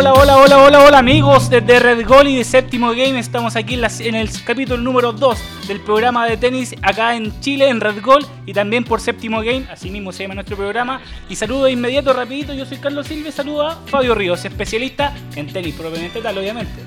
Hola, hola, hola, hola, hola, amigos de Red Gol y de Séptimo Game. Estamos aquí en, en, el capítulo número 2 del programa de tenis acá en Chile, en Red Gol y también por Séptimo Game, así mismo se llama nuestro programa. Y saludo de inmediato, rapidito, yo soy Carlos Silva saludo a Fabio Ríos, especialista en tenis propiamente tal, obviamente.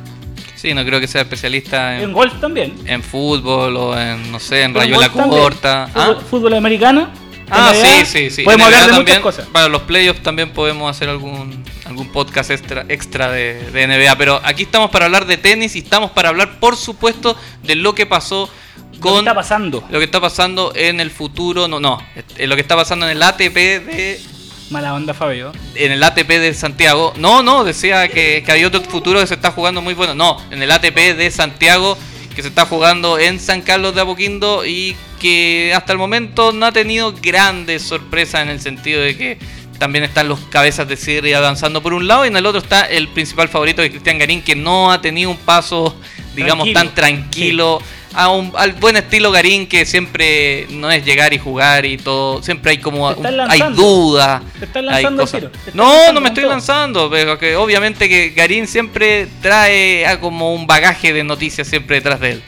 Sí, no creo que sea especialista en, en golf también. En fútbol o en, no sé, en rayola corta. ¿Fútbol, ¿Ah? fútbol americano. Ah, sí, sí, sí. Podemos hablar de muchas cosas. Para los playoffs también podemos hacer algún, algún podcast extra, extra de, de, NBA. Pero aquí estamos para hablar de tenis y estamos para hablar, por supuesto, de lo que pasó con. Lo que está pasando. Lo que está pasando en el futuro. No, no. Lo que está pasando en el ATP de. Mala onda, Fabio. En el ATP de Santiago. No, no, decía que, que había otro futuro que se está jugando muy bueno. No, en el ATP de Santiago que se está jugando en San Carlos de Apoquindo y que hasta el momento no ha tenido grandes sorpresas en el sentido de que también están los cabezas de serie avanzando por un lado y en el otro está el principal favorito de Cristian Garín que no ha tenido un paso digamos tan tranquilo a un, al buen estilo Garín que siempre no es llegar y jugar y todo siempre hay como hay dudas lanzando no no me estoy lanzando pero que obviamente que Garín siempre trae a como un bagaje de noticias siempre detrás de él.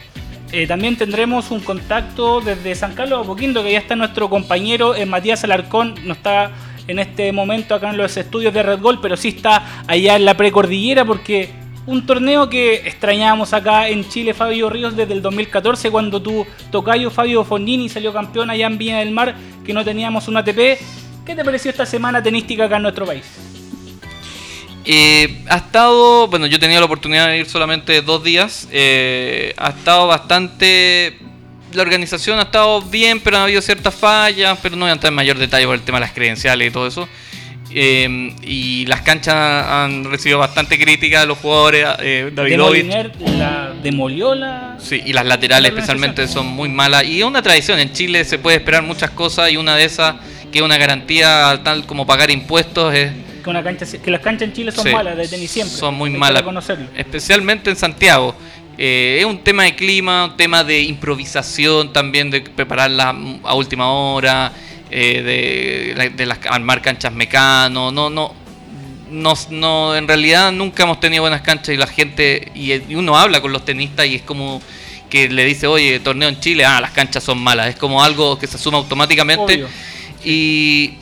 Eh, también tendremos un contacto desde San Carlos a Poquindo, que ya está nuestro compañero eh, Matías Alarcón, no está en este momento acá en los estudios de Red Gol, pero sí está allá en la precordillera porque un torneo que extrañábamos acá en Chile, Fabio Ríos, desde el 2014, cuando tu tocayo Fabio Fondini salió campeón allá en Viña del Mar, que no teníamos un ATP. ¿Qué te pareció esta semana tenística acá en nuestro país? Eh, ha estado, bueno, yo tenido la oportunidad de ir solamente dos días. Eh, ha estado bastante. La organización ha estado bien, pero ha habido ciertas fallas, pero no voy a entrar en mayor detalle por el tema de las credenciales y todo eso. Eh, y las canchas han recibido bastante crítica de los jugadores. Eh, la demolió la. Sí, y las laterales especialmente son muy malas. Y es una tradición, en Chile se puede esperar muchas cosas y una de esas, que es una garantía tal como pagar impuestos, es que, una cancha, que las canchas en Chile son malas de tenis siempre. Son muy malas. Especialmente en Santiago. Eh, es un tema de clima, un tema de improvisación también, de prepararla a última hora, eh, de, de, las, armar canchas mecano. No, no, no, no, en realidad nunca hemos tenido buenas canchas y la gente, y, uno habla con los tenistas y es como que le dice, oye, torneo en Chile, ah, las canchas son malas. Es como algo que se asuma automáticamente. Y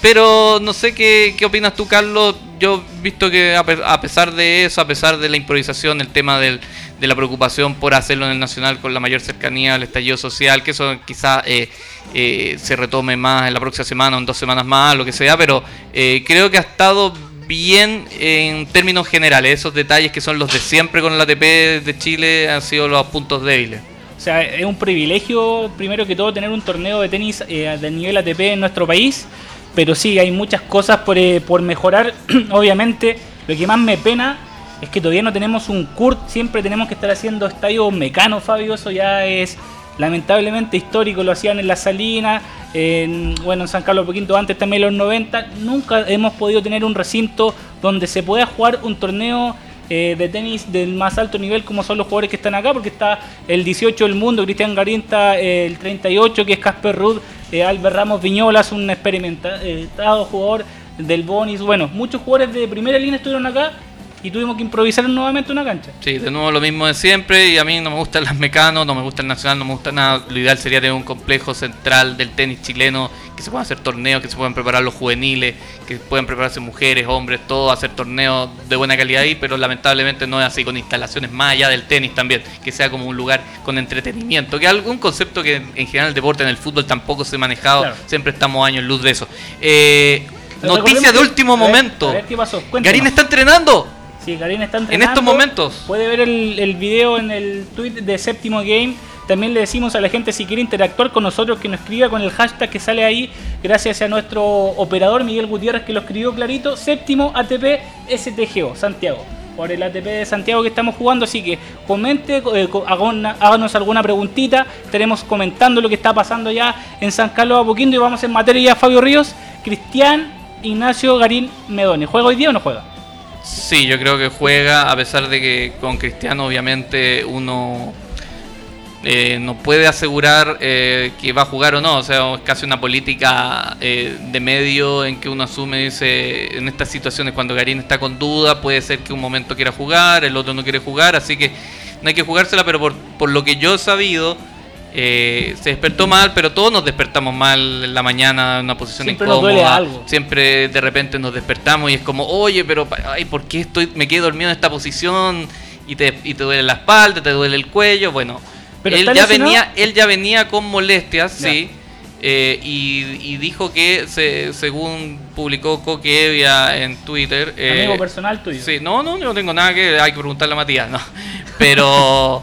pero no sé qué, qué opinas tú, Carlos. Yo he visto que a pesar de eso, a pesar de la improvisación, el tema del, de la preocupación por hacerlo en el Nacional con la mayor cercanía al estallido social, que eso quizá eh, eh, se retome más en la próxima semana o en dos semanas más, lo que sea, pero eh, creo que ha estado bien en términos generales. Esos detalles que son los de siempre con el ATP de Chile han sido los puntos débiles. O sea, es un privilegio, primero que todo, tener un torneo de tenis de nivel ATP en nuestro país pero sí, hay muchas cosas por, eh, por mejorar. Obviamente, lo que más me pena es que todavía no tenemos un CURT, siempre tenemos que estar haciendo estadios mecanos, Fabio, eso ya es lamentablemente histórico, lo hacían en La Salina, en, bueno, en San Carlos Poquinto antes también en los 90, nunca hemos podido tener un recinto donde se pueda jugar un torneo eh, de tenis del más alto nivel como son los jugadores que están acá, porque está el 18 del mundo, Cristian eh, el 38 que es Casper Rudd, eh, Albert Ramos Viñolas, un experimentado jugador del Bonis, bueno, muchos jugadores de primera línea estuvieron acá y tuvimos que improvisar nuevamente una cancha. Sí, de nuevo lo mismo de siempre y a mí no me gustan las mecanos, no me gusta el nacional, no me gusta nada. Lo ideal sería tener un complejo central del tenis chileno, que se puedan hacer torneos, que se puedan preparar los juveniles, que puedan prepararse mujeres, hombres, todo, hacer torneos de buena calidad ahí, pero lamentablemente no es así, con instalaciones más allá del tenis también, que sea como un lugar con entretenimiento, que algún concepto que en general el deporte, en el fútbol tampoco se ha manejado, siempre estamos años en luz de eso. Eh, noticia de último momento. Garín está entrenando. Sí, Karina está entrenando. En estos momentos. Puede ver el, el video en el tweet de Séptimo Game. También le decimos a la gente si quiere interactuar con nosotros que nos escriba con el hashtag que sale ahí, gracias a nuestro operador Miguel Gutiérrez que lo escribió clarito, séptimo ATP STGO, Santiago. Por el ATP de Santiago que estamos jugando, así que comente, eh, háganos alguna preguntita, estaremos comentando lo que está pasando ya en San Carlos Apoquindo y vamos en materia ya Fabio Ríos, Cristian Ignacio Garín Medone. ¿Juega hoy día o no juega? Sí, yo creo que juega, a pesar de que con Cristiano obviamente uno eh, no puede asegurar eh, que va a jugar o no. O sea, es casi una política eh, de medio en que uno asume, dice, en estas situaciones cuando Garín está con duda, puede ser que un momento quiera jugar, el otro no quiere jugar, así que no hay que jugársela, pero por, por lo que yo he sabido, se despertó mal, pero todos nos despertamos mal en la mañana en una posición Siempre incómoda. algo. Siempre de repente nos despertamos y es como, oye, pero ay, ¿por qué estoy, me quedé dormido en esta posición? Y te, y te duele la espalda, te duele el cuello, bueno él ya venía, él ya venía con molestias, sí. Eh, y, dijo que según publicó Coque Evia en Twitter. Eh, Amigo personal tuyo. Sí, no, no, no tengo nada que. Hay que preguntarle a Matías, no. Pero.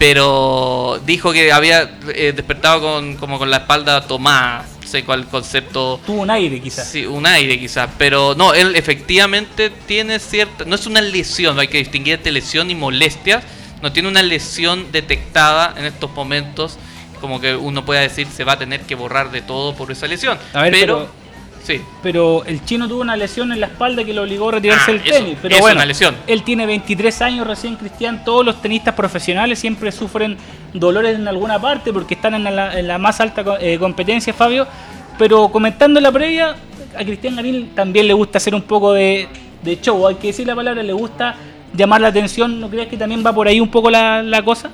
Pero dijo que había eh, despertado con, como con la espalda tomada. Sé cuál concepto. Tuvo un aire, quizás. Sí, un aire, quizás. Pero no, él efectivamente tiene cierta. No es una lesión, hay que distinguir entre lesión y molestias no tiene una lesión detectada en estos momentos, como que uno pueda decir se va a tener que borrar de todo por esa lesión. pero, sí. pero el chino tuvo una lesión en la espalda que lo obligó a retirarse del ah, tenis. Pero bueno, una lesión. él tiene 23 años recién, Cristian. Todos los tenistas profesionales siempre sufren dolores en alguna parte porque están en la, más alta eh, competencia, Fabio. Pero comentando la previa, a Cristian Garín también le gusta hacer un poco de, de show. Hay que decir la palabra, le gusta llamar la atención, ¿no crees que también va por ahí un poco la, la cosa?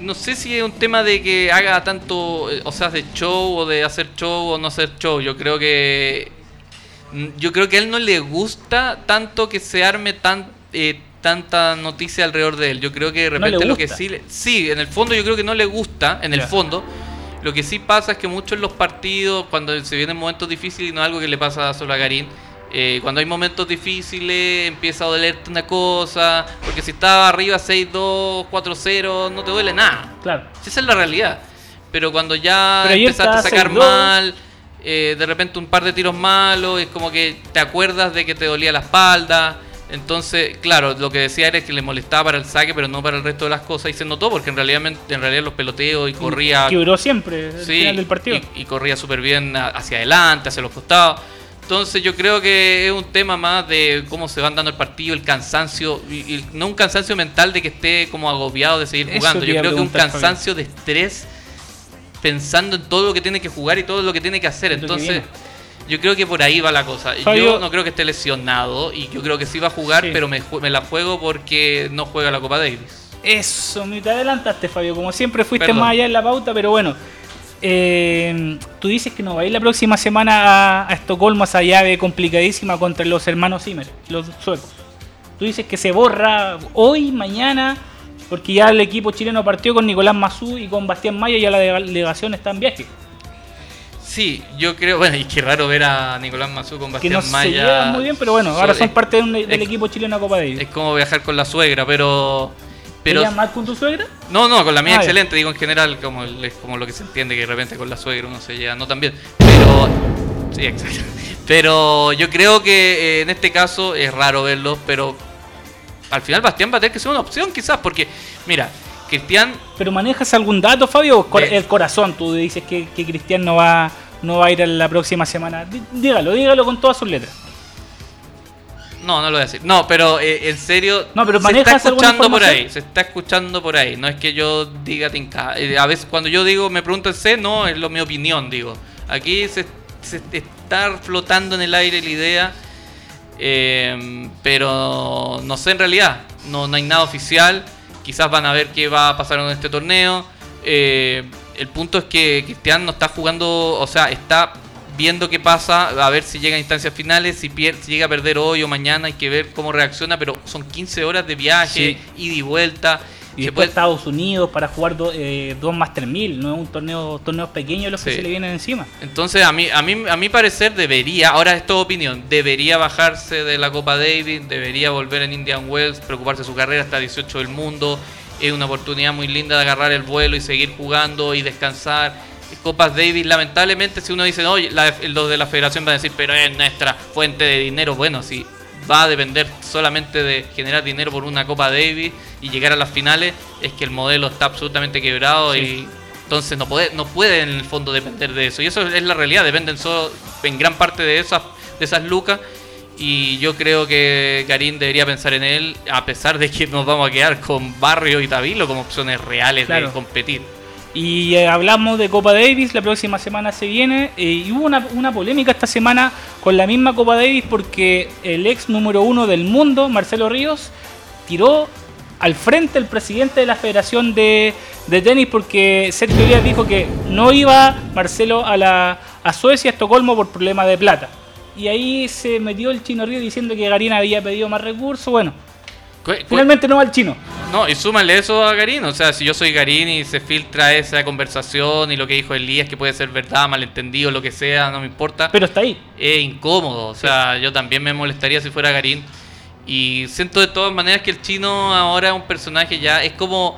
No sé si es un tema de que haga tanto, eh, o sea, de show o de hacer show o no hacer show. Yo creo que mm, yo creo que a él no le gusta tanto que se arme tan eh, tanta noticia alrededor de él. Yo creo que de repente lo que sí, sí, en el fondo yo creo que no le gusta, en el fondo. Lo que sí pasa es que muchos en los partidos, cuando se vienen momentos difíciles, y no es algo que le pasa solo a Garín, eh, cuando hay momentos difíciles empieza a dolerte una cosa, porque si estaba arriba 6-2, 4-0, no te duele nada. Claro. Esa es la realidad. Pero cuando ya empezaste a sacar mal, eh, de repente un par de tiros malos, es como que te acuerdas de que te dolía la espalda. Entonces, claro, lo que decía era que le molestaba para el saque, pero no para el resto de las cosas. Y se notó porque en realidad, en realidad los peloteos y corría. Quebró siempre el final del partido. Y, y corría súper bien hacia adelante, hacia los costados. Entonces yo creo que es un tema más de cómo se van dando el partido, el cansancio, y, no un cansancio mental de que esté como agobiado de seguir jugando, yo creo que un cansancio de estrés pensando en todo lo que tiene que jugar y todo lo que tiene que hacer. Entonces yo creo que por ahí va la cosa. yo no creo que esté lesionado y yo creo que sí va a jugar, pero me, la juego porque no juega la Copa Davis. Eso, me te adelantaste, Fabio. Como siempre fuiste más allá en la pauta, pero bueno, eh, tú dices que no va a ir la próxima semana a, Estocolmo, a esa llave complicadísima contra los hermanos Zimmer, los suecos. Tú dices que se borra hoy, mañana, porque ya el equipo chileno partió con Nicolás Mazú y con Bastián Maya y ya la delegación está en viaje. Sí, yo creo, bueno, y qué raro ver a Nicolás Mazú con Bastián que no Maya. Se muy bien, pero bueno, ahora son parte del equipo chileno Copa Davis. Es como viajar con la suegra, pero pero, mal con tu suegra? No, no, con la mía ah, excelente, digo en general, como, es como lo que se entiende que de repente con la suegra uno se lleva no tan bien. Pero, sí, exacto. Pero yo creo que eh, en este caso es raro verlo, pero al final Bastián va a tener que ser una opción quizás, porque, mira, Cristian... ¿Pero manejas algún dato, Fabio? El corazón, tú dices que, que Cristian no va, no va a ir la próxima semana. Dígalo, dígalo con todas sus letras. No, no lo voy a decir. No, pero eh, en serio. No, pero se está escuchando por ahí. Se está escuchando por ahí. No es que yo diga tinca. Eh, a veces cuando yo digo, me pregunto sé, no, es lo mi opinión, digo. Aquí se, está flotando en el aire la idea. Em, pero no sé en realidad. No, no hay nada oficial. Quizás van a ver qué va a pasar en este torneo. Eh, el punto es que Cristian no está jugando, o sea, está viendo qué pasa, a ver si llega a instancias finales, si, si llega a perder hoy o mañana, hay que ver cómo reacciona, pero son 15 horas de viaje, ida y vuelta. Y después Estados Unidos para jugar eh, dos Master 1000, no es un torneo torneos pequeños los que se le vienen encima. Entonces, a mí, a mí a mi parecer debería, ahora es toda opinión, debería bajarse de la Copa Davis, debería volver en Indian Wells, preocuparse de su carrera hasta 18 del mundo. Es una oportunidad muy linda de agarrar el vuelo y seguir jugando y descansar Copas Davis, lamentablemente, si uno dice, oye, los de la federación van a decir, pero es nuestra fuente de dinero. Bueno, si va a depender solamente de generar dinero por una Copa Davis y llegar a las finales, es que el modelo está absolutamente quebrado y entonces no puede, no puede en el fondo depender de eso. Y eso es la realidad, dependen solo en gran parte de esas, de esas lucas. Y yo creo que Garín debería pensar en él, a pesar de que nos vamos a quedar con Barrio y Tabilo como opciones reales Claro. de competir. Y eh, hablamos de Copa Davis, la próxima semana se viene. eh, y hubo una, una polémica esta semana con la misma Copa Davis porque el ex número uno del mundo, Marcelo Ríos, tiró al frente el presidente de la Federación de, de Tenis porque Sergio Díaz dijo que no iba Marcelo a, la, a Suecia, a Estocolmo, por problemas de plata. Y ahí se metió el chino Ríos diciendo que Garín había pedido más recursos. Bueno, finalmente no va el chino. No, y súmale eso a Garín. O sea, si yo soy Garín y se filtra esa conversación y lo que dijo Elías, que puede ser verdad, malentendido, lo que sea, no me importa. Pero está ahí. es incómodo. O sea, yo también me molestaría si fuera Garín. Y siento de todas maneras que el chino ahora es un personaje ya. Es como.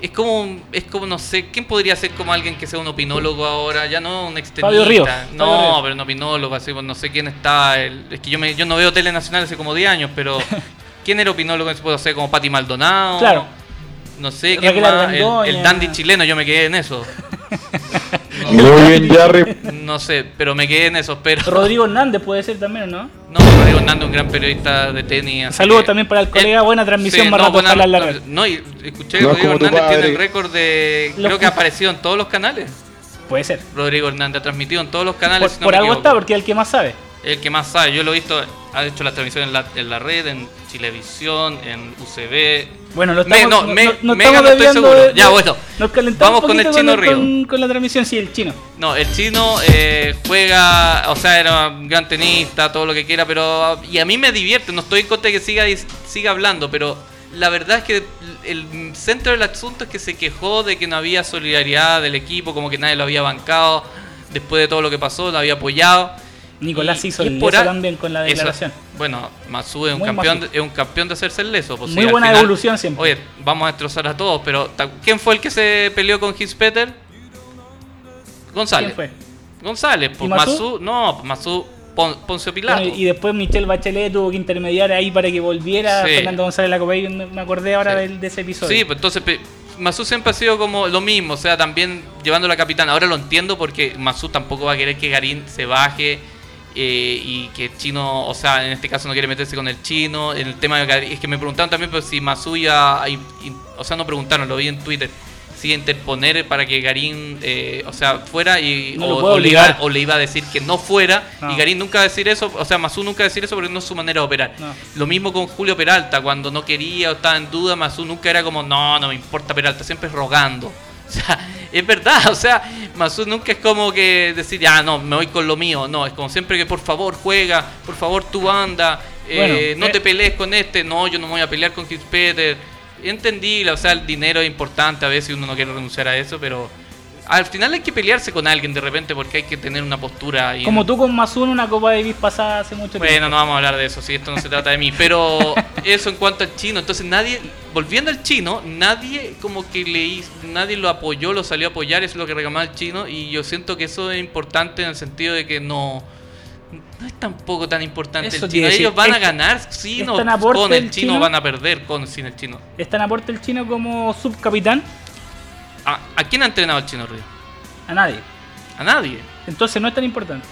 Es como. un- Es como, no sé. ¿Quién podría ser como alguien que sea un opinólogo ahora? Ya no un extenista. Fabio Ríos, No, Fabio Ríos. pero un opinólogo. Así, pues, no sé quién está. el- es que yo, me, yo no veo Tele Nacional hace como 10 años, pero. ¿Quién era opinólogo? Puedo ser como Pati Maldonado. Claro. No sé, ¿quién más? El, dandy chileno, yo me quedé en eso. Muy bien, Jarry. No sé, pero me quedé en eso. Pero. Rodrigo Hernández puede ser también, ¿o ¿no? No, Rodrigo Hernández, un gran periodista de tenis. Saludos que- también para el colega, buena transmisión, sí, más no, rato buena- ojalá en la red. No, y escuché que No Rodrigo Hernández tiene el récord de. Creo que ha aparecido en todos los canales. Puede ser. Rodrigo Hernández ha transmitido en todos los canales. Por, si no por me algo equivoco. está, porque es el que más sabe. El que más sabe. Yo lo he visto, ha hecho la transmisión en la, en la red, en Chilevisión, en UCB. Bueno, lo Me- estamos, no, me- no- no Mega estamos no estoy seguro. de- Ya, bueno. Nos calentamos Vamos con el chino con, Río. con- con la transmisión, sí, el chino. No, el chino eh, juega, o sea, era un gran tenista, todo lo que quiera, pero. Y a mí me divierte, no estoy en contra de que siga, siga hablando, pero la verdad es que el centro del asunto es que se quejó de que no había solidaridad del equipo, como que nadie lo había bancado después de todo lo que pasó, lo había apoyado. Nicolás Y- hizo y el leso a- también con la eso. declaración. Bueno, Masu es un Muy campeón, de, es un campeón de hacerse el leso. pues, Muy sí, buena final- evolución siempre. Oye, vamos a destrozar a todos, pero ¿quién fue el que se peleó con Peter? González. ¿Quién fue? González, pues. Masú, no, pues Masú Pon- Poncio Pilato. Bueno, y después Michelle Bachelet tuvo que intermediar ahí para que volviera Sí. Fernando González la Copa y me acordé ahora Sí. de, ese episodio. Sí, pues entonces Masú siempre ha sido como lo mismo, o sea, también llevando la capitana. Ahora lo entiendo porque Masú tampoco va a querer que Garín se baje eh, y que el chino, o sea, en este caso no quiere meterse con el chino. En el tema de es que me preguntaron también pues, si Masú iba, a in- in- o sea, no preguntaron, lo vi en Twitter, si interponer para que Garín, eh, o sea, fuera y No o, le iba, o le iba a decir que no fuera No. y Garín nunca va a decir eso, o sea, Masú nunca va a decir eso porque no es su manera de operar. No. Lo mismo con Julio Peralta, cuando no quería o estaba en duda, Mazú nunca era como, no, no me importa Peralta, siempre rogando. O sea, es verdad, o sea, Mazú nunca es como que decir, ya, no, me voy con lo mío. No, es como siempre que por favor juega, por favor tú anda, eh, Bueno, no eh. te pelees con este, no, yo no me voy a pelear con Chris Peter. Entendí, o sea, el dinero es importante, a veces uno no quiere renunciar a eso, pero al final hay que pelearse con alguien de repente porque hay que tener una postura. Y Como tú con Mazú en una Copa Davis pasada hace mucho bueno, tiempo. no vamos a hablar de eso, si esto no se trata de mí. Pero eso en cuanto al chino. Entonces nadie, volviendo al chino, nadie como que le hizo- nadie lo apoyó, lo salió a apoyar, eso es lo que reclamaba el chino. Y yo siento que eso es importante en el sentido de que no. No es tampoco tan importante Eso el chino. Ellos van a es- ganar, tan aporte con el el chino, chino. van a perder con sin el chino. ¿Está en aporte el chino como subcapitán? ¿A, a quién ha entrenado el chino Río? A nadie. A nadie. Entonces no es tan importante.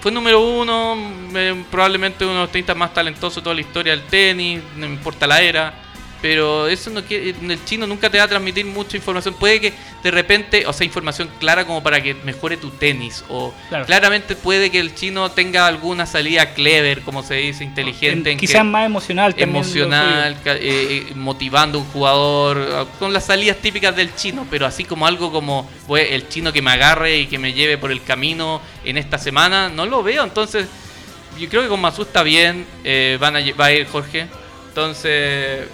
Fue número uno, eh, probablemente uno de los tenistas más talentosos de toda la historia del tenis, no importa la era, pero eso no quiere, el chino nunca te va a transmitir mucha información. Puede que de repente, o sea, información clara como para que mejore tu tenis, o Claro. claramente puede que el chino tenga alguna salida clever, como se dice, inteligente, en, Quizás más emocional emocional, eh, eh, motivando a un jugador, con las salidas típicas del chino, pero así como algo como pues, el chino que me agarre y que me lleve por el camino en esta semana, no lo veo. Entonces, yo creo que con Masu está bien, eh, van a, va a ir Jorge. Entonces,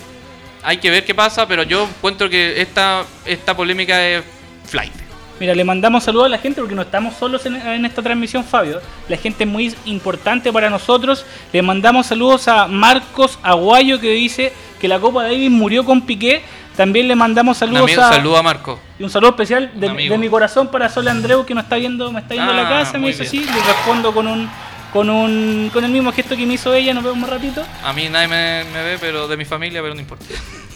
hay que ver qué pasa, pero yo encuentro que esta, esta polémica es flight. Mira, le mandamos saludos a la gente porque no estamos solos en, en esta transmisión, Fabio. La gente es muy importante para nosotros. Le mandamos saludos a Marcos Aguayo que dice que la Copa Davis murió con Piqué. También le mandamos Un saludos amigo, a... saludo a Marco. Y un saludo especial de, Un mi corazón para Sol Andreu que nos está viendo, me está viendo a la Ah, casa, me bien. así, le respondo con un con un con el mismo gesto que me hizo ella, nos vemos más ratito. A mí nadie me, me ve, pero de mi familia, pero no importa.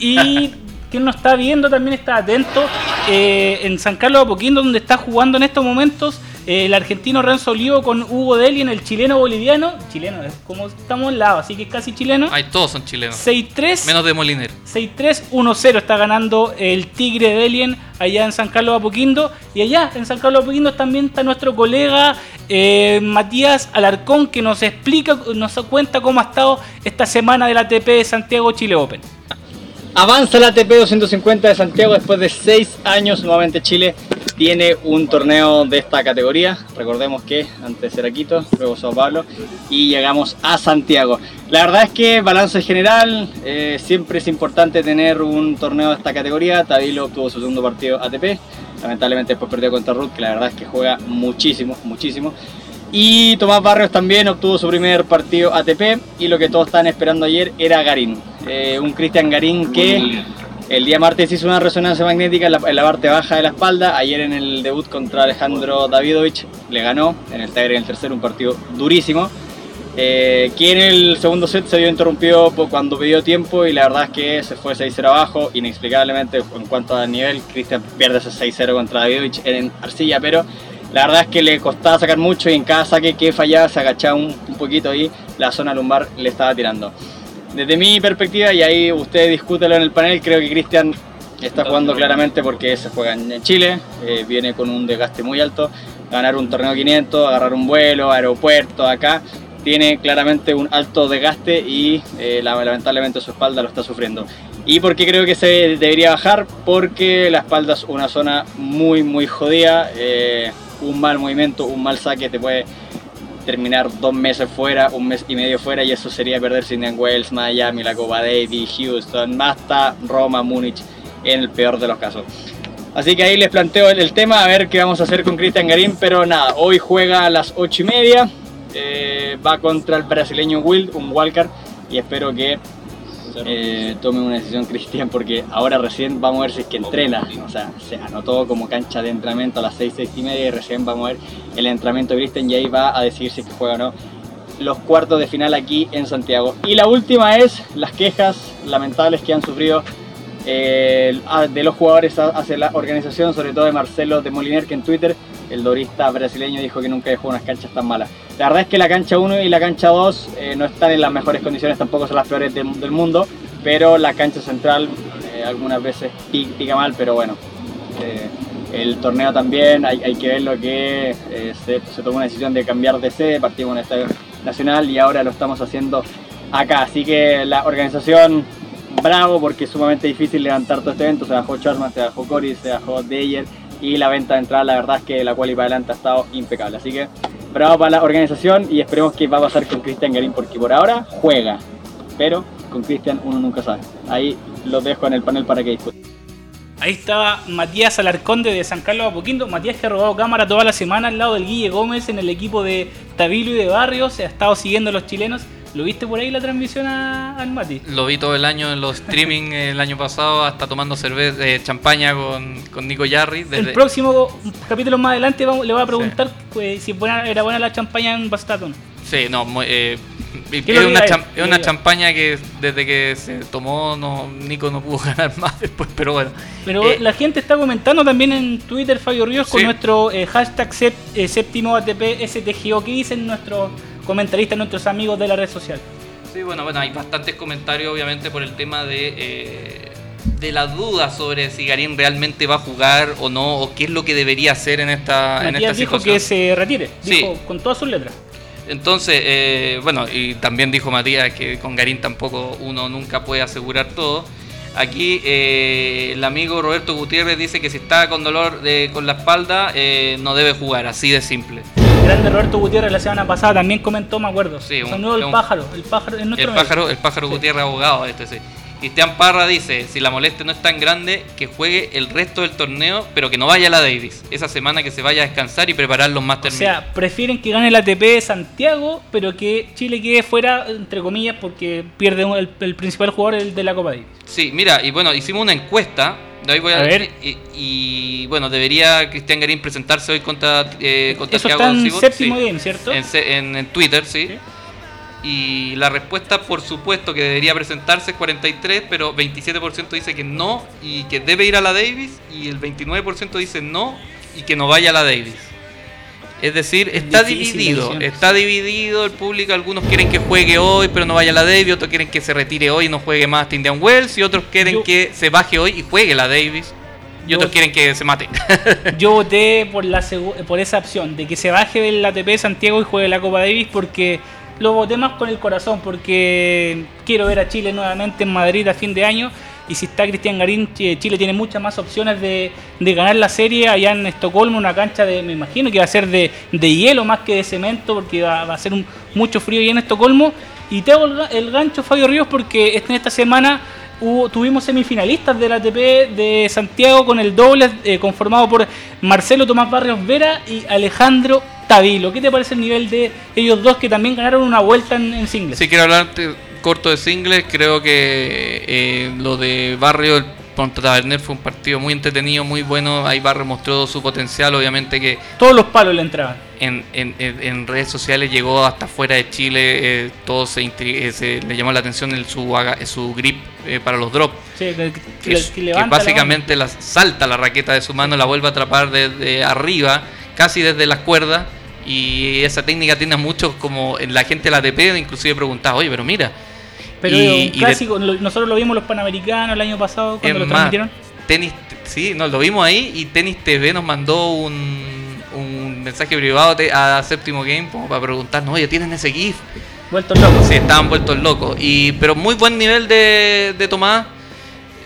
Y quien nos está viendo también está atento eh, en San Carlos de Apoquindo, donde está jugando en estos momentos el argentino Renzo Olivo con Hugo Deli en el chileno boliviano. Chileno, es como estamos al lado, así que es casi chileno. Ay, todos son chilenos. 6-3. Menos de Moliner. 6-3-1-0 está ganando el Tigre de Delien allá en San Carlos de Apoquindo. Y allá en San Carlos de Apoquindo también está nuestro colega eh, Matías Alarcón que nos explica, nos cuenta cómo ha estado esta semana del ATP de Santiago Chile Open. Avanza la ATP 250 de Santiago después de 6 años. Nuevamente Chile tiene un torneo de esta categoría. Recordemos que antes era Quito, luego Sao Paulo y llegamos a Santiago. La verdad es que balance general, eh, siempre es importante tener un torneo de esta categoría. Tavilo obtuvo su segundo partido ATP. Lamentablemente después perdió contra Ruth, que la verdad es que juega muchísimo, muchísimo. Y Tomás Barrios también obtuvo su primer partido ATP y lo que todos estaban esperando ayer era Garín. Eh, un Cristian Garín que el día martes hizo una resonancia magnética en la, parte baja de la espalda. Ayer en el debut contra Alejandro Davidovich le ganó en el taller en el tercero, un partido durísimo. Eh, que en el segundo set se vio interrumpido cuando pidió tiempo y la verdad es que se fue 6-0 abajo. Inexplicablemente en cuanto al nivel, Cristian pierde ese 6-0 contra Davidovich en arcilla, pero la verdad es que le costaba sacar mucho y en cada saque que fallaba se agachaba un, poquito y la zona lumbar le estaba tirando. Desde mi perspectiva, y ahí ustedes discútelo en el panel, creo que Cristian está jugando claramente porque se juega en Chile, eh, viene con un desgaste muy alto, ganar un torneo 500, agarrar un vuelo, aeropuerto, acá, tiene claramente un alto desgaste y eh, lamentablemente su espalda lo está sufriendo. ¿Y por qué creo que se debería bajar? Porque la espalda es una zona muy muy jodida. Eh, un mal movimiento, un mal saque te puede terminar dos meses fuera, un mes y medio fuera y eso sería perder Indian Wells, Miami, la Copa Davis, Houston, hasta Roma, Múnich en el peor de los casos. Así que ahí les planteo el, tema, a ver qué vamos a hacer con Cristian Garín, pero nada, hoy juega a las 8 y media, eh, va contra el brasileño Wild, un Walker, y espero que eh, tome una decisión Cristian porque ahora recién vamos a ver si es que entrena. O sea, se anotó como cancha de entrenamiento a las 6, 6 y media y recién vamos a ver el entrenamiento de Cristian y ahí va a decidir si es que juega o no los cuartos de final aquí en Santiago. Y la última es las quejas lamentables que han sufrido eh, de los jugadores hacia la organización, sobre todo de Marcelo de Moliner, que en Twitter el dorista brasileño dijo que nunca dejó unas canchas tan malas. La verdad es que la cancha 1 y la cancha 2 eh, no están en las mejores condiciones, tampoco son las peores del, mundo, pero la cancha central eh, algunas veces pica mal, pero bueno. Eh, el torneo también, hay, que ver lo que se, tomó una decisión de cambiar de sede, partimos en el Estadio Nacional y ahora lo estamos haciendo acá. Así que la organización, bravo, porque es sumamente difícil levantar todo este evento. Se bajó Charman, se bajó Cory, se bajó Deyer y la venta de entrada, la verdad es que la cual y para adelante ha estado impecable. Así que bravo para la organización y esperemos que va a pasar con Cristian Garín porque por ahora juega, pero con Cristian uno nunca sabe. Ahí los dejo en el panel para que discuten. Ahí estaba Matías Alarconde de San Carlos Apoquindo. Matías que ha robado cámara toda la semana al lado del Guille Gómez en el equipo de Tabilo y de Barrios. Ha estado siguiendo a los chilenos ¿Lo viste por ahí la transmisión al Mati? Lo vi todo el año en los streaming el año pasado, hasta tomando cerveza, eh, champaña con, con Nico Yarri. El próximo capítulo más adelante le voy a preguntar pues, si era buena la champaña en Bastaton. Sí, no, eh, es, una, es una champaña que desde que se tomó no, Nico no pudo ganar más después, pero bueno. Pero eh, la gente está comentando también en Twitter Fabio Ríos con nuestro eh, hashtag séptimo ATP STGO. ¿Qué dicen nuestros comentaristas, nuestros amigos de la red social? Sí, bueno, bueno, hay bastantes comentarios obviamente por el tema de de la duda sobre si Garín realmente va a jugar o no, o qué es lo que debería hacer en esta, en esta dijo que se retire, dijo con todas sus letras. Entonces, eh, bueno, y también dijo Matías que con Garín tampoco uno nunca puede asegurar todo. Aquí eh, el amigo Roberto Gutiérrez dice que si está con dolor de, con la espalda eh, no debe jugar, así de simple. El grande Roberto Gutiérrez la semana pasada también comentó, me acuerdo. Sí, un, el pájaro, el pájaro, el pájaro, el pájaro Gutiérrez abogado, este sí. Cristian Parra dice, si la molestia no es tan grande, que juegue el resto del torneo, pero que no vaya a la Davis. Esa semana que se vaya a descansar y preparar los Masters. O sea, prefieren que gane el ATP de Santiago, pero que Chile quede fuera, entre comillas, porque pierde el, principal jugador de la Copa Davis. Sí, mira, y bueno, hicimos una encuesta. Ahí voy a, ver. Y, bueno, debería Cristian Garín presentarse hoy contra, eh, contra Eso está en séptimo game, ¿cierto? En, Twitter, ¿sí? Y la respuesta, por supuesto, que debería presentarse es 43, pero 27% dice que no y que debe ir a la Davis, y el 29% dice no y que no vaya a la Davis. Es decir, está difícil dividido, está dividido el público. Algunos quieren que juegue hoy, pero no vaya a la Davis. Otros quieren que se retire hoy y no juegue más hasta Indian Wells. Y otros quieren Yo- que se baje hoy y juegue la Davis. Y Yo- otros quieren que se mate. Yo voté por, la por esa opción, de que se baje del ATP Santiago y juegue la Copa Davis, porque lo voté más con el corazón, porque quiero ver a Chile nuevamente en Madrid a fin de año. Y si está Cristian Garín, Ch- Chile tiene muchas más opciones de, de ganar la serie allá en Estocolmo, una cancha de, me imagino que va a ser de, de hielo más que de cemento, porque va, a ser un- mucho frío allá en Estocolmo. Y te hago el, ga- el gancho, Fabio Ríos, porque este- en esta semana tuvimos semifinalistas del ATP de Santiago con el doble eh, conformado por Marcelo Tomás Barrios Vera y Alejandro Tavilo. ¿Qué te parece el nivel de ellos dos que también ganaron una vuelta en, en singles? Si quiero hablarte corto de singles, creo que eh, lo de Barrio el contra Taberner fue un partido muy entretenido, muy bueno. Ahí Barrio mostró su potencial, obviamente que Todos los palos le entraban. en, en- redes sociales llegó hasta fuera de Chile, eh, todo se, eh, se le llamó la atención el, su, grip eh, para los drops. Sí, que, que- Que, que es- que levanta la básicamente la salta la raqueta de su mano, la vuelve a atrapar desde arriba, casi desde las cuerdas. Y esa técnica tiene a muchos como la gente de la ATP, inclusive preguntaba, oye, pero mira. Pero y- un y de- clásico, nosotros lo vimos los Panamericanos el año pasado cuando lo más, transmitieron. Tenis, sí, nos lo vimos ahí y Tenis TV nos mandó un, un mensaje privado a Séptimo Game como para preguntarnos, oye, ¿tienen ese GIF? Vueltos locos. Sí, estaban vueltos locos. Y, pero muy buen nivel de, de Tomás,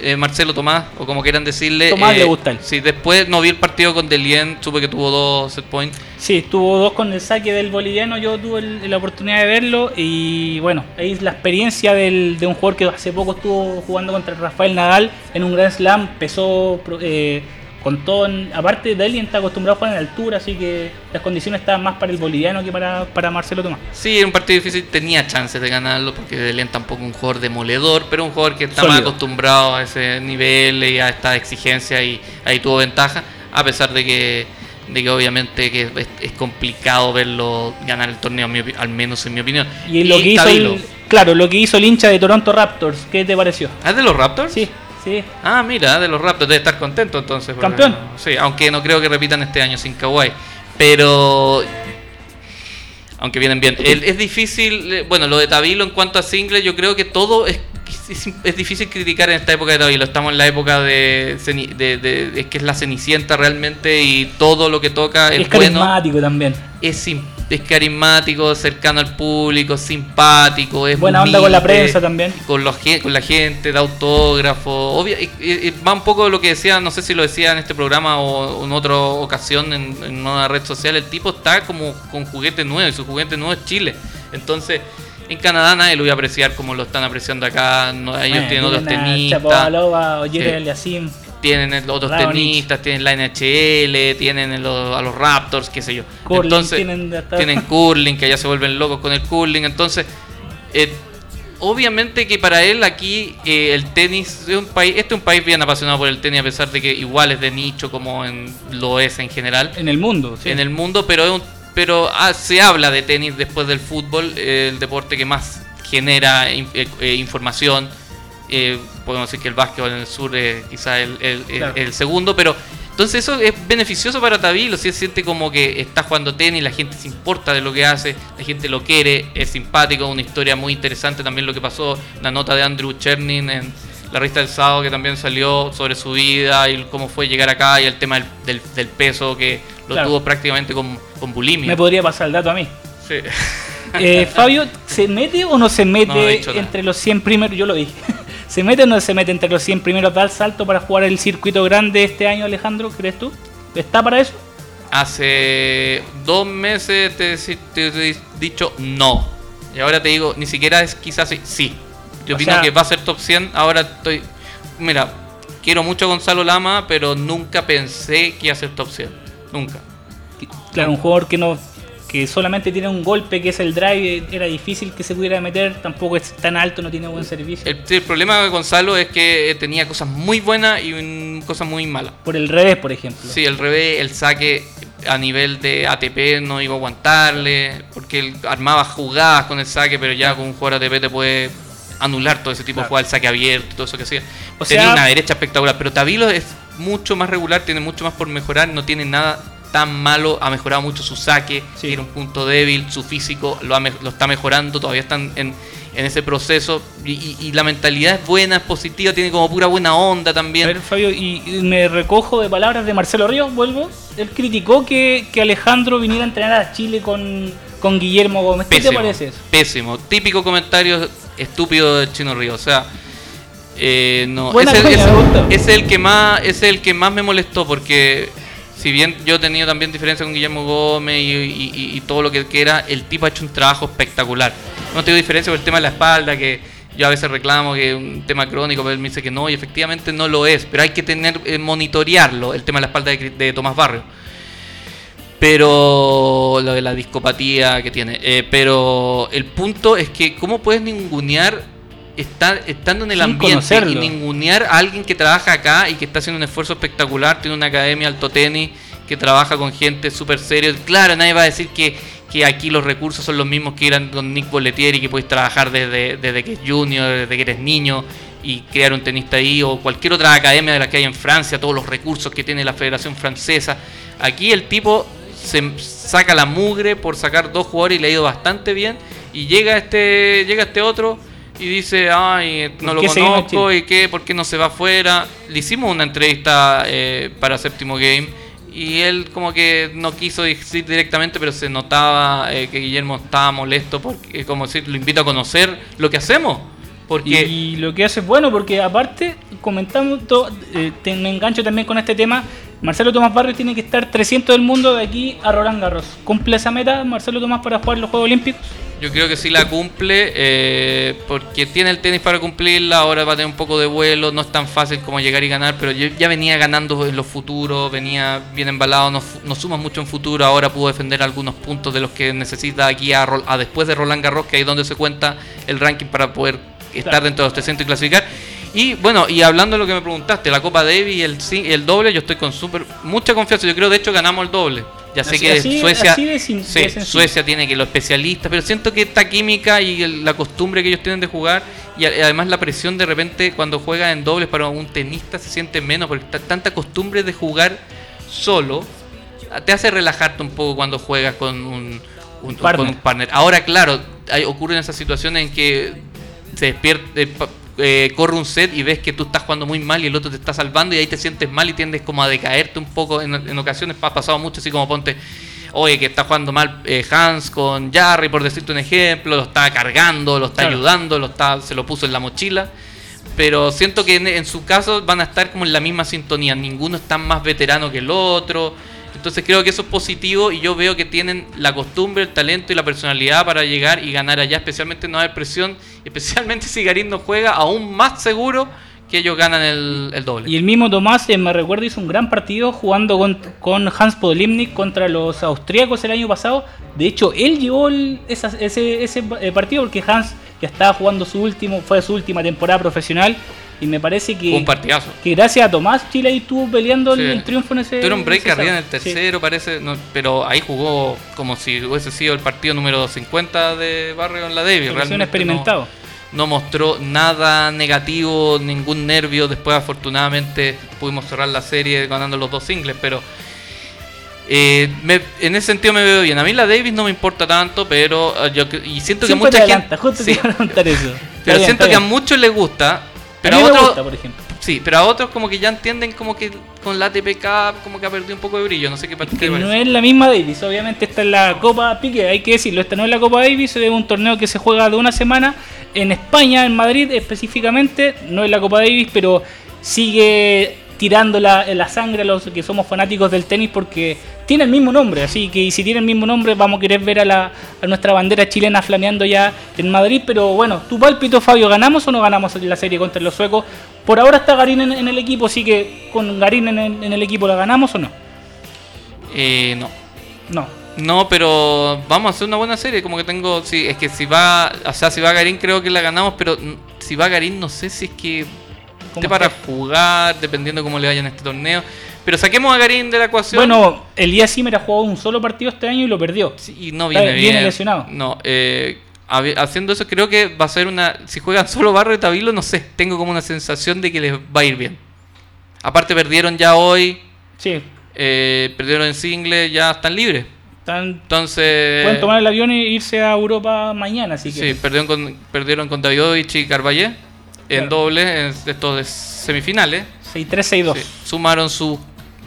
eh, Marcelo Tomás, o como quieran decirle. Tomás eh, le gusta él. Sí, después no vi el partido con Delien, supe que tuvo dos set points. Sí, tuvo dos con el saque del boliviano, yo tuve el- la oportunidad de verlo y bueno, ahí es la experiencia del- de un jugador que hace poco estuvo jugando contra Rafael Nadal en un Grand Slam, pesó eh, con todo, en- aparte de él está acostumbrado a jugar en altura, así que las condiciones estaban más para el boliviano que para, para Marcelo Tomás. Sí, era un partido difícil, tenía chances de ganarlo porque Delien tampoco es un jugador demoledor, pero un jugador que está más acostumbrado a ese nivel y a esta exigencia y ahí tuvo ventaja, a pesar de que, de que obviamente que es, es complicado verlo ganar el torneo, al menos en mi opinión. Y lo que hizo el, claro, lo que hizo el hincha de Toronto Raptors, ¿qué te pareció? ¿Ah, es de los Raptors? Sí, sí. Ah, mira, de los Raptors, debe estar contento entonces. porque- Campeón. Sí, aunque no creo que repitan este año sin Kawhi. Pero. Aunque vienen bien. El- es difícil, eh, bueno, lo de Tabilo en cuanto a singles, yo creo que todo es, es, es difícil criticar en esta época de Tabilo. Estamos en la época de, de, de- es que es la cenicienta realmente y todo lo que toca es, Es bueno carismático también. es, sim- es carismático, cercano al público, simpático, es Buena onda con la humilde, prensa también. Con, los, con la gente, da autógrafo. Obvia- y- va un poco lo que decía, no sé si lo decía en este programa o en otra ocasión en, en una red social. El tipo está como con juguete nuevo y su juguete nuevo es Chile. Entonces, en Canadá nadie lo voy a apreciar como lo están apreciando acá. No, ellos Bueno, tienen otros tenistas Chapovalova, Ollete Sí. Tienen el- otros Raonic. tenistas, tienen la NHL, tienen a los Raptors, qué sé yo. Curling, entonces, tienen hasta- tienen curling, que ya se vuelven locos con el curling. Entonces, eh, obviamente que para él aquí eh, el tenis es un país, este es un país bien apasionado por el tenis, a pesar de que igual es de nicho como en, lo es en general En el mundo, sí. en el mundo, pero es un- pero ah, se habla de tenis después del fútbol, eh, el deporte que más genera eh, información. Eh, podemos decir que el básquetbol en el sur es quizás el, el- el- Claro. el segundo, pero entonces eso es beneficioso para Tabilo, si se siente como que está jugando tenis, la gente se importa de lo que hace, la gente lo quiere, es simpático, una historia muy interesante también lo que pasó, una nota de Andrew Chernin en la revista del sábado que también salió sobre su vida y cómo fue llegar acá y el tema del, del- del peso que lo Claro. tuvo prácticamente con, con bulimia. Me podría pasar el dato a mí. Sí. Eh, Fabio, ¿se mete o no se mete No, he entre los 100 primeros? Yo lo dije. ¿Se mete o no se mete entre los 100 primeros? ¿Da el salto para jugar el circuito grande este año, Alejandro? ¿Crees tú? ¿Está para eso? Hace dos meses te, he dicho no. Y ahora te digo, ni siquiera es quizás sí. sí. Yo O opino sea- que va a ser top 100. Ahora estoy. Mira, quiero mucho a Gonzalo Lama, pero nunca pensé que iba a ser top 100. Nunca. Claro, un jugador que no que solamente tiene un golpe que es el drive, era difícil que se pudiera meter, tampoco es tan alto, no tiene buen servicio. El, el problema de Gonzalo es que eh, tenía cosas muy buenas y mm, cosas muy malas. Por el revés, por ejemplo. Sí, el revés, el saque a nivel de ATP no iba a aguantarle, porque él armaba jugadas con el saque, pero ya con un jugador ATP te puede anular todo ese tipo Claro. de jugadas, el saque abierto, todo eso que hacía. O Tenía sea- una derecha espectacular, pero Tabilo es mucho más regular, tiene mucho más por mejorar, no tiene nada tan malo, ha mejorado mucho su saque, Sí. tiene un punto débil, su físico lo, ha me- lo está mejorando, todavía están en, en ese proceso y, y- y la mentalidad es buena, es positiva, tiene como pura buena onda A también. ver, Fabio, y y me recojo de palabras de Marcelo Ríos, vuelvo. Él criticó que, que Alejandro viniera a entrenar a Chile con, con Guillermo Gómez. ¿Qué te parece eso? Pésimo. Típico comentario estúpido de Chino Río. O sea, eh, no. Es, el, es- es el que más, es el que más me molestó porque si bien yo he tenido también diferencia con Guillermo Gómez y, todo lo que quiera, el tipo ha hecho un trabajo espectacular. No tengo diferencia con el tema de la espalda que yo a veces reclamo que es un tema crónico, pero él me dice que no, y efectivamente no lo es, pero hay que tener, eh, monitorearlo, el tema de la espalda de, de Tomás Barrio pero lo de la discopatía que tiene. Eh, pero el punto es que, ¿cómo puedes ningunear estar, estando en el Sin ambiente y conocerlo. ningunear a alguien que trabaja acá y que está haciendo un esfuerzo espectacular? Tiene una academia alto tenis que trabaja con gente súper seria. Claro, nadie va a decir que, que aquí los recursos son los mismos que eran con Nick Boletier y que puedes trabajar desde, desde que es junior, desde que eres niño y crear un tenista ahí o cualquier otra academia de las que hay en Francia, todos los recursos que tiene la Federación Francesa. Aquí el tipo se saca la mugre por sacar dos jugadores y le ha ido bastante bien y llega este llega este otro y dice, ay, no ¿Por lo conozco y qué, por qué no se va afuera. Le hicimos una entrevista eh, para Séptimo Game y él como que no quiso decir directamente, pero se notaba eh, que Guillermo estaba molesto porque, como decir, lo invito a conocer lo que hacemos. Porque Y lo que hace es bueno porque aparte comentamos, to- eh, te- me engancho también con este tema, Marcelo Tomás Barrios tiene que estar 300 del mundo de aquí a Roland Garros. ¿Cumple esa meta Marcelo Tomás para jugar los Juegos Olímpicos? Yo creo que sí la cumple, eh, porque tiene el tenis para cumplirla, ahora va a tener un poco de vuelo, no es tan fácil como llegar y ganar, pero yo ya venía ganando en los futuros, venía bien embalado, no, fu- no suma mucho en futuro, ahora pudo defender algunos puntos de los que necesita aquí a, a después de Roland Garros, que ahí es donde se cuenta el ranking para poder estar dentro de los 300 y clasificar. Y bueno, y hablando de lo que me preguntaste, la Copa Davis y el, el doble, yo estoy con súper mucha confianza, yo creo de hecho ganamos el doble. Ya sé Así- que así- Suecia, así de sin- sí, de sencillo. Suecia tiene que los especialistas, pero siento que esta química y el- la costumbre que ellos tienen de jugar y además la presión de repente cuando juega en dobles para un tenista se siente menos porque ta- tanta costumbre de jugar solo te hace relajarte un poco cuando juegas con un, un- Partner. con un partner. Ahora, claro, hay, ocurren esas situaciones en que se despierta, eh, corre un set y ves que tú estás jugando muy mal y el otro te está salvando y ahí te sientes mal y tiendes como a decaerte un poco. En, en ocasiones ha pasado mucho, así como ponte, oye, que está jugando mal eh, Hans con Jarry, por decirte un ejemplo, lo está cargando, lo está Claro. ayudando, lo está, se lo puso en la mochila. Pero siento que en, en su caso van a estar como en la misma sintonía. Ninguno está más veterano que el otro. Entonces creo que eso es positivo y yo veo que tienen la costumbre, el talento y la personalidad para llegar y ganar allá, especialmente no haber presión, especialmente si Garín no juega, aún más seguro que ellos ganan el, doble. Y el mismo Tomás, eh, me recuerdo, hizo un gran partido jugando con, Hans Podlimnik contra los austríacos el año pasado. De hecho, él llevó el- ese, ese eh, partido porque Hans ya estaba jugando su último, fue su última temporada profesional. Y me parece que, un partidazo. que gracias a Tomás Chile ahí estuvo peleando el, Sí. el triunfo en ese. Tuvieron break ese arriba en el. Sí. tercero, parece, no, pero ahí jugó como si hubiese sido el partido número 50 de Barrio en la un Realmente experimentado. No, no mostró nada negativo, ningún nervio. Después, afortunadamente, pudimos cerrar la serie ganando los dos singles, pero eh, me- en ese sentido me veo bien. A mí la Davis no me importa tanto, pero eh, yo y siento que Siempre mucha te gente. justo Sí, te iba a preguntar eso. Pero bien, siento que a muchos les gusta. Pero a otros, gusta, por ejemplo. sí, pero a otros como que ya entienden como que con la Cup como que ha perdido un poco de brillo. No sé qué parte no parece. es la misma Davis, obviamente esta es la Copa Pique, hay que decirlo, esta no es la Copa Davis, es un torneo que se juega de una semana en España, en Madrid específicamente, no es la Copa Davis, pero sigue tirando la, la sangre a los que somos fanáticos del tenis porque tiene el mismo nombre, así que y si tiene el mismo nombre vamos a querer ver a, la, a nuestra bandera chilena flameando ya en Madrid, pero bueno, tu pálpito Fabio, ¿ganamos o no ganamos la serie contra los suecos? Por ahora está Garín en, en el equipo, así que con Garín en el, en el equipo la ganamos o no? Eh, no. No. No, pero vamos a hacer una buena serie. Como que tengo. Sí, es que si va. O sea, si va Garín, creo que la ganamos. Pero si va Garín, no sé si es que. ¿Cómo Esté para jugar, dependiendo cómo le vaya en este torneo. Pero saquemos a Garín de la ecuación. Bueno, Elías Zimmer ha jugado un solo partido este año y lo perdió. Sí, y no Está viene bien lesionado. No, eh, haciendo eso, creo que va a ser una. Si juegan solo Barro y Tabilo, no sé. Tengo como una sensación de que les va a ir bien. Aparte, perdieron ya hoy. Sí. eh, perdieron en single, ya están libres. Están, Entonces, pueden tomar el avión e irse a Europa mañana, así que sí, perdieron con, perdieron con Davidovich y Carballé en doble, en estos de semifinales. 6-3-6-2. Sí, sumaron su.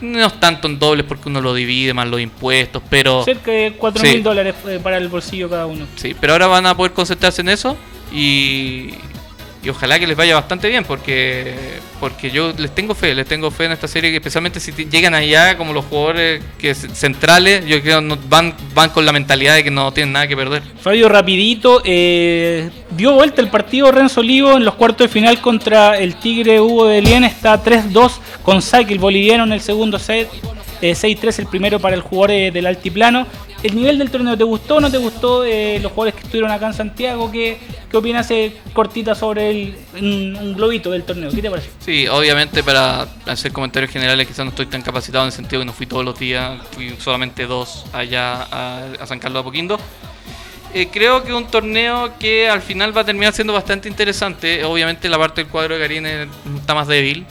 No es tanto en dobles porque uno lo divide más los impuestos, pero. Cerca de 4 Sí. mil dólares eh, para el bolsillo cada uno. Sí, pero ahora van a poder concentrarse en eso y, y ojalá que les vaya bastante bien porque porque yo les tengo fe, les tengo fe en esta serie que especialmente si llegan allá como los jugadores que centrales, yo creo no van van con la mentalidad de que no tienen nada que perder. Fabio, rapidito, eh, dio vuelta el partido Renzo Olivo en los cuartos de final contra el Tigre Hugo de Lien. Está 3-2 con saque el boliviano en el segundo set. Eh, 6-3 el primero para el jugador eh, del altiplano. ¿El nivel del torneo te gustó o no te gustó? eh, los jugadores que estuvieron acá en Santiago, ¿qué, qué opinas eh, cortita sobre el, un, globito del torneo? ¿Qué te parece? Sí, obviamente para hacer comentarios generales quizás no estoy tan capacitado en el sentido que no fui todos los días, fui solamente dos allá a, San Carlos de Apoquindo. Creo que un torneo que al final va a terminar siendo bastante interesante. Obviamente la parte del cuadro de eh, está más débil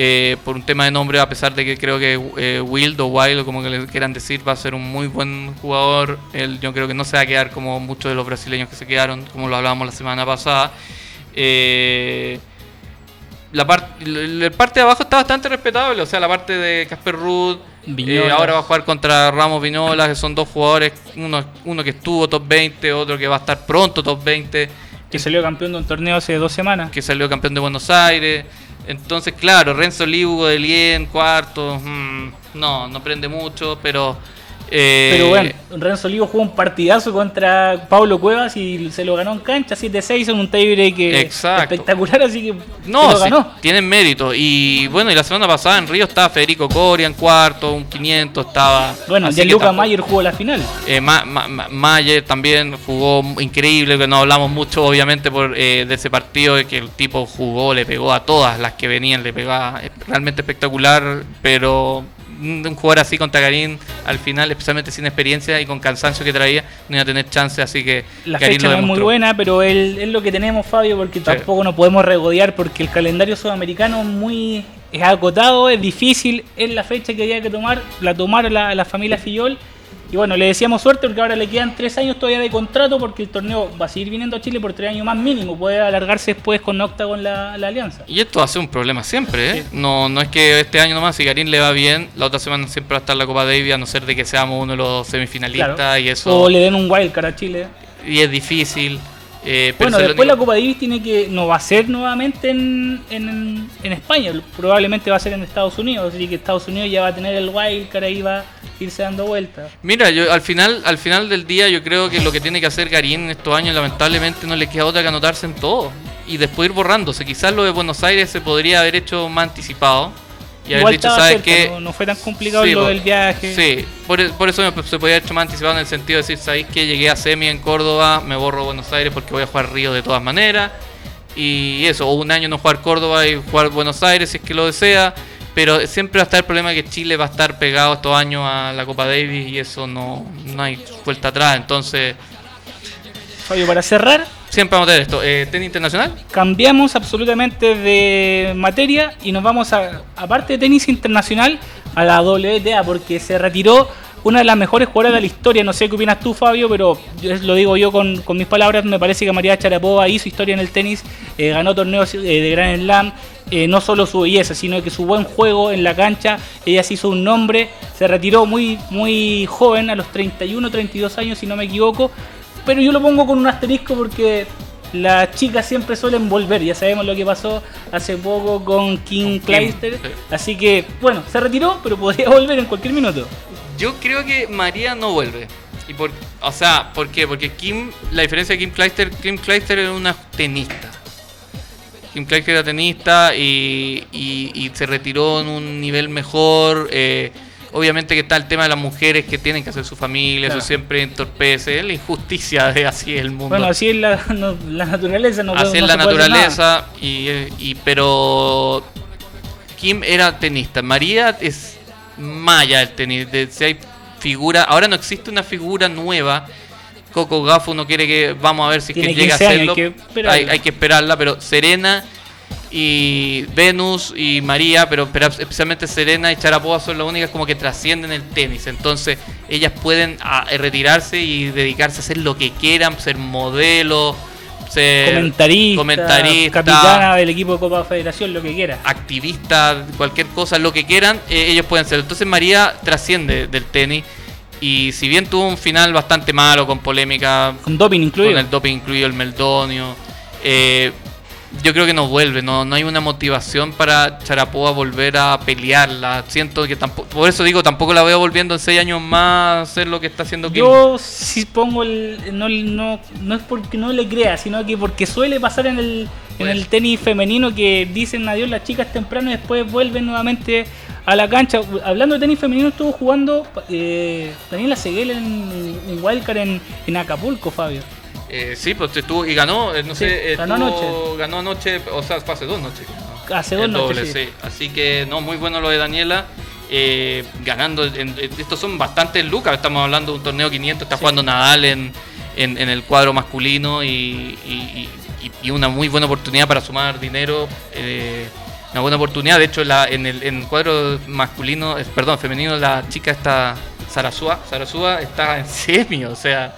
eh, por un tema de nombre, a pesar de que creo que eh, Wild o Wild, o como que le quieran decir, va a ser un muy buen jugador. Él, yo creo que no se va a quedar como muchos de los brasileños que se quedaron, como lo hablábamos la semana pasada. Eh, la, parte la parte de abajo está bastante respetable, o sea, la parte de Casper Viñolas. eh, ahora va a jugar contra Ramos Viñolas, que son dos jugadores, uno, uno que estuvo top 20, otro que va a estar pronto top 20, Que salió campeón de un torneo hace dos semanas. que salió campeón de Buenos Aires. Entonces, claro, Renzo Liugo de Lien, cuarto, mm, no, no prende mucho, pero... eh, Pero bueno, Renzo Olivo jugó un partidazo contra Pablo Cuevas y se lo ganó en cancha 7-6 en un tiebreak espectacular, así que No, se lo sí, ganó. tienen mérito. Y bueno, y la semana pasada en Río estaba Federico Coria en cuarto, un 500 estaba. Bueno, Gianluca tampoco- Mayer jugó la final. Eh, Ma- Ma- Ma- Mayer también jugó increíble, que no hablamos mucho obviamente por eh, de ese partido, de que el tipo jugó, le pegó a todas las que venían, le pegaba eh, realmente espectacular, pero un jugador así contra Garín al final, especialmente sin experiencia y con cansancio que traía, no iba a tener chance, así que La Garín fecha lo no es muy buena, pero el- es lo que tenemos, Fabio, porque tampoco nos podemos regodear porque el calendario sudamericano es muy es acotado, es difícil, es la fecha que había que tomar, la tomaron la, la familia Fillol. Y bueno, le decíamos suerte porque ahora le quedan tres años todavía de contrato porque el torneo va a seguir viniendo a Chile por tres años más mínimo, puede alargarse después con Octagon la, la alianza. Y esto va a ser un problema siempre, ¿eh? Sí. No, no es que este año nomás, si Garín le va bien, la otra semana siempre va a estar la Copa Davis, a no ser de que seamos uno de los semifinalistas Claro. y eso O le den un wildcard a Chile. y es difícil. Eh, pero Bueno, después la Copa Davis tiene que no va a ser nuevamente en, en, en España, probablemente va a ser en Estados Unidos, así que Estados Unidos ya va a tener el wildcard ahí va a irse dando vueltas. Mira, yo al final, al final del día yo creo que lo que tiene que hacer Garín en estos años lamentablemente no le queda otra que anotarse en todo y después ir borrándose. Quizás lo de Buenos Aires se podría haber hecho más anticipado y haber dicho, ¿sabes qué? no, no fue tan complicado Sí, lo del viaje. Sí, por, e- por eso me- se podía haber hecho más anticipado en el sentido de decir, ¿sabéis que llegué a semi en Córdoba, me borro Buenos Aires porque voy a jugar Río de todas maneras? Y eso, o un año no jugar Córdoba y jugar Buenos Aires si es que lo desea. Pero siempre va a estar el problema de que Chile va a estar pegado estos años a la Copa Davis y eso no, no hay vuelta atrás. Entonces, Fabio, para cerrar, siempre vamos a tener esto. Eh, ¿Tenis internacional? cambiamos absolutamente de materia y nos vamos a, aparte de tenis internacional, a la WTA, porque se retiró una de las mejores jugadoras de la historia. No sé qué opinas tú, Fabio, pero lo digo yo con, con mis palabras. Me parece que María Sharapova hizo historia en el tenis, eh, ganó torneos eh, de Grand Slam. eh, no solo su belleza, sino que su buen juego en la cancha. Ella se hizo un nombre, se retiró muy, muy joven, a los 31, 32 años, si no me equivoco. Pero yo lo pongo con un asterisco porque las chicas siempre suelen volver. Ya sabemos lo que pasó hace poco con King Clijsters. sí. Así que, bueno, se retiró, pero podría volver en cualquier minuto. Yo creo que María no vuelve. Y por, o sea, ¿por qué? Porque Kim, la diferencia de Kim Clijster, Kim Clijster era una tenista. Kim Clijster era tenista y, y- y se retiró en un nivel mejor. eh, obviamente que está el tema de las mujeres que tienen que hacer su familia, Claro. eso siempre entorpece. La injusticia de así es el mundo. Bueno, así es la, no- la naturaleza. No así es la naturaleza. Y, eh, y- pero Kim era tenista. María es maya el tenis. De, si hay figura, ahora no existe una figura nueva. Coco Gafo no quiere que vamos a ver si es que llega a 15 años, hacerlo. hay que esperarla. hay, hay que esperarla, pero Serena y Venus y María, pero, pero especialmente Serena y Charapoa son las únicas como que trascienden el tenis. Entonces ellas pueden ah, retirarse y dedicarse a hacer lo que quieran, ser modelo, ser comentarista, comentarista, capitana del equipo de Copa Federación, lo que quiera. activista, cualquier cosa, lo que quieran, eh, ellos pueden ser. Entonces María trasciende del tenis. Y si bien tuvo un final bastante malo, con polémica, Con doping incluido. con el doping incluido el Meldonio. Eh, yo creo que no vuelve, no, no hay una motivación para Charapoa volver a pelearla. Siento que tampoco, por eso digo, tampoco la veo volviendo en seis años más a hacer lo que está haciendo Kim. Yo sí pongo el. No, no, no es porque no le crea, sino que porque suele pasar en el, en Bueno. el tenis femenino que dicen adiós las chicas temprano y después vuelven nuevamente a la cancha. Hablando de tenis femenino, estuvo jugando eh, Daniela Seguel en, en Wildcard en, en Acapulco, Fabio. Eh, sí, pues estuvo y ganó, eh, no Sí, sé, ganó estuvo- anoche. ganó anoche, o sea, fue hace dos noches. ¿no? Hace dos noches, sí. sí. Así que, no, muy bueno lo de Daniela. eh, ganando, en- estos son bastantes lucas. Estamos hablando de un torneo 500. Está Sí. jugando Nadal en, en, en el cuadro masculino y, y- y- y una muy buena oportunidad para sumar dinero. eh, una buena oportunidad. De hecho, la, en, el, en el cuadro masculino, eh, perdón, femenino, la chica está Sarasúa. Sarasúa está en semi, o sea.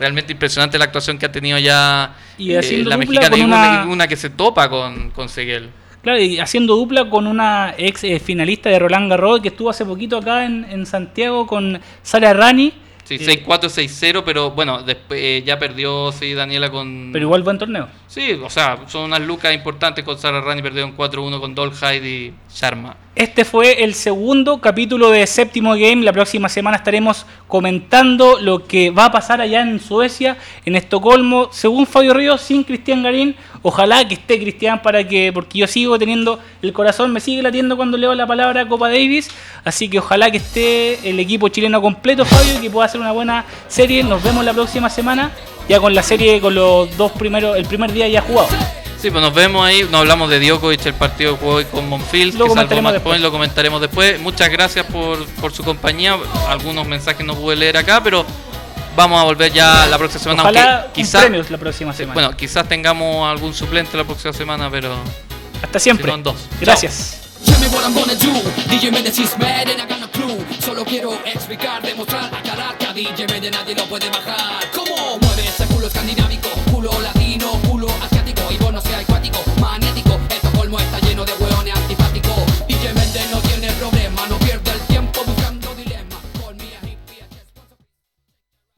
Realmente impresionante la actuación que ha tenido ya Y eh, la mexicana con y una, que se topa con, con Seguel. Claro, y haciendo dupla con una ex eh, finalista de Roland Garros que estuvo hace poquito acá en, en Santiago con Sara Rani. Sí, Eh, 6-4, 6-0, pero bueno, después eh, ya perdió sí, Daniela con. Pero igual buen torneo. Sí, o sea, son unas lucas importantes con Sara Rani, perdieron 4-1 con Dolhide y Sharma. Este fue el segundo capítulo de Séptimo Game. La próxima semana estaremos comentando lo que va a pasar allá en Suecia, en Estocolmo, según Fabio Ríos, sin Cristian Garín. Ojalá que esté Cristian para que, porque yo sigo teniendo el corazón, me sigue latiendo cuando leo la palabra Copa Davis. Así que ojalá que esté el equipo chileno completo, Fabio, y que pueda hacer una buena serie. Nos vemos la próxima semana, ya con la serie, con los dos primeros, el primer día ya jugado. Sí, pues nos vemos ahí. No hablamos de Djokovic, el partido que jugó hoy con Monfils, Lo que comentaremos después. point, lo comentaremos después. Muchas gracias por, por su compañía. Algunos mensajes no pude leer acá, pero vamos a volver ya la próxima semana. Ojalá quizás, premios la próxima semana. bueno, quizás tengamos algún suplente la próxima semana, pero Hasta siempre. si dos. Gracias. Tell me what I'm gonna do. DJ Mendes is mad and I got no clue. Solo quiero explicar, demostrar, aclarar que a DJ Mendes nadie lo puede bajar. Como